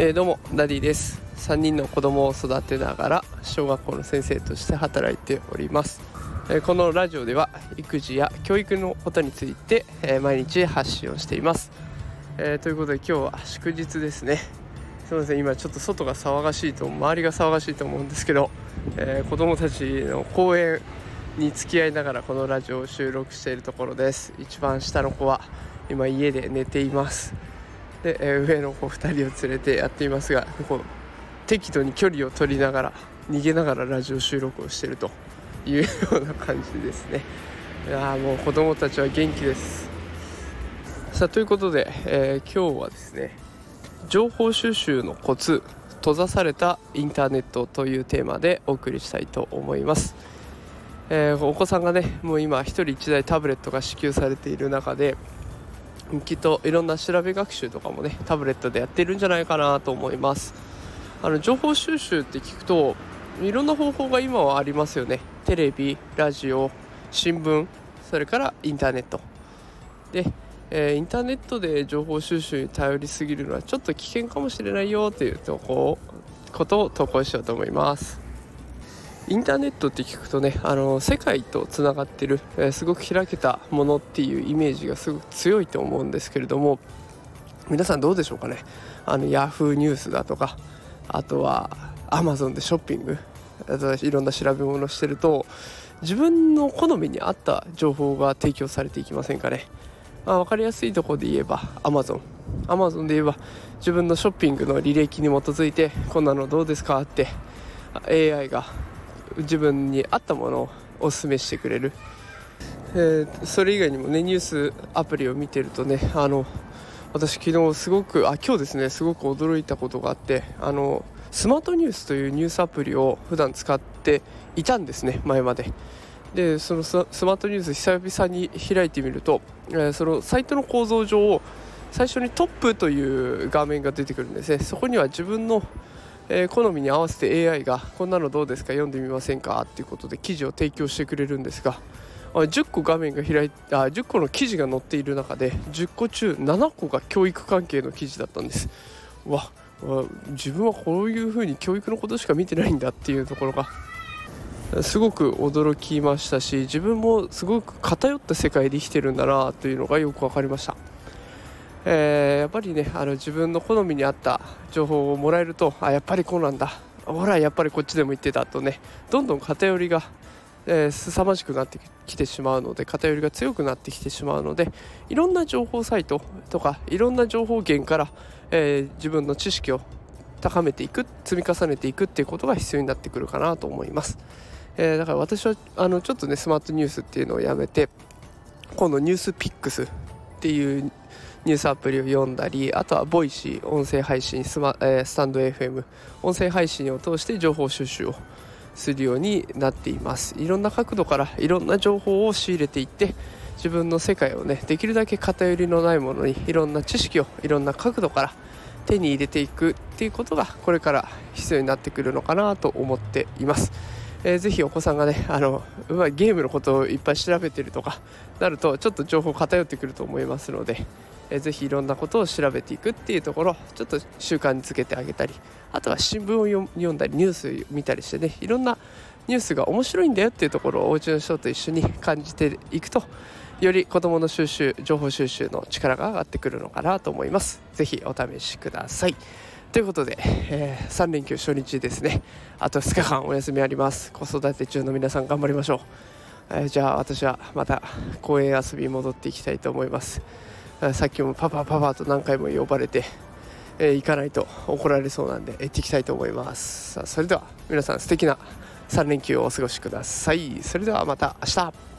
えー、どうもダディです。3人の子供を育てながら小学校の先生として働いております、えー、このラジオでは育児や教育のことについて、えー、毎日発信をしています、えということで今日は祝日ですね。すみません。今ちょっと外が騒がしいと周りが騒がしいと思うんですけど、え子供たちの公園に付き合いながらこのラジオを収録しているところです。一番下の子は今家で寝ています。で、えー、上の子2人を連れてやっていますがこう適度に距離を取りながら逃げながらラジオ収録をしているというような感じですね。いやもう子供たちは元気です。さあということで、えー、今日はですね情報収集のコツ閉ざされたインターネットというテーマでお送りしたいと思います、えー、お子さんがねもう今1人1台タブレットが支給されている中できっといろんな調べ学習とかもねタブレットでやってるんじゃないかなと思います。あの情報収集って聞くといろんな方法が今はありますよね。テレビラジオ新聞それからインターネット。で、えー、インターネットで情報収集に頼りすぎるのはちょっと危険かもしれないよというとこことを投稿しようと思います。インターネットって聞くとねあの世界とつながってる、えー、すごく開けたものっていうイメージがすごく強いと思うんですけれども皆さんどうでしょうかね？あのヤフーニュースだとかあとはアマゾンでショッピングあといろんな調べ物してると自分の好みに合った情報が提供されていきませんかね、まあ、分かりやすいとこで言えばアマゾンアマゾンで言えば自分のショッピングの履歴に基づいてこんなのどうですかって AI が自分に合ったものをおすすめしてくれる、えー、それ以外にもねニュースアプリを見てるとねあの私昨日すごくあ今日ですねすごく驚いたことがあってあのスマートニュースというニュースアプリを普段使っていたんですね前まで。でそのスマートニュース久々に開いてみると、えー、そのサイトの構造上最初にトップという画面が出てくるんですね。そこには自分のえー、好みに合わせて AI がこんなのどうですか？読んでみませんか？っていうことで記事を提供してくれるんですが10個画面が開いあ10個の記事が載っている中で10個中7個が教育関係の記事だったんです。わ自分はこういうふうに教育のことしか見てないんだっていうところがすごく驚きましたし自分もすごく偏った世界で生きてるんだなというのがよく分かりました。えー、やっぱりねあの自分の好みに合った情報をもらえるとあやっぱりこうなんだ。ほらやっぱりこっちでも言ってたとね。どんどん偏りが、えー、凄まじくなってきてしまうので偏りが強くなってきてしまうのでいろんな情報サイトとかいろんな情報源から、えー、自分の知識を高めていく積み重ねていくっていうことが必要になってくるかなと思います、えー、だから私はあのちょっとねスマートニュースっていうのをやめて今度 NewsPicks っていうニュースアプリを読んだりあとは Voicy 音声配信スマ、えー、 stand.fm 音声配信を通して情報収集をするようになっていますいろんな角度からいろんな情報を仕入れていって自分の世界をねできるだけ偏りのないものにいろんな知識をいろんな角度から手に入れていくっていうことがこれから必要になってくるのかなと思っています。えー、ぜひお子さんがねあの、まあ、ゲームのことをいっぱい調べてるとかなるとちょっと情報偏ってくると思いますので、えぜひいろんなことを調べていくっていうところちょっと習慣につけてあげたりあとは新聞を読んだりニュース見たりしてねいろんなニュースが面白いんだよっていうところをお家の人と一緒に感じていくとより子どもの収集情報収集の力が上がってくるのかなと思います。是非お試しください。ということで、えー、3連休初日ですね。あと2日間お休みあります。子育て中の皆さん頑張りましょう、えー、じゃあ私はまた公園遊び戻っていきたいと思います。さっきもパパパパと何回も呼ばれて、えー、行かないと怒られそうなんで行っていきたいと思います。さあそれでは皆さん素敵な3連休をお過ごしください。それではまた明日。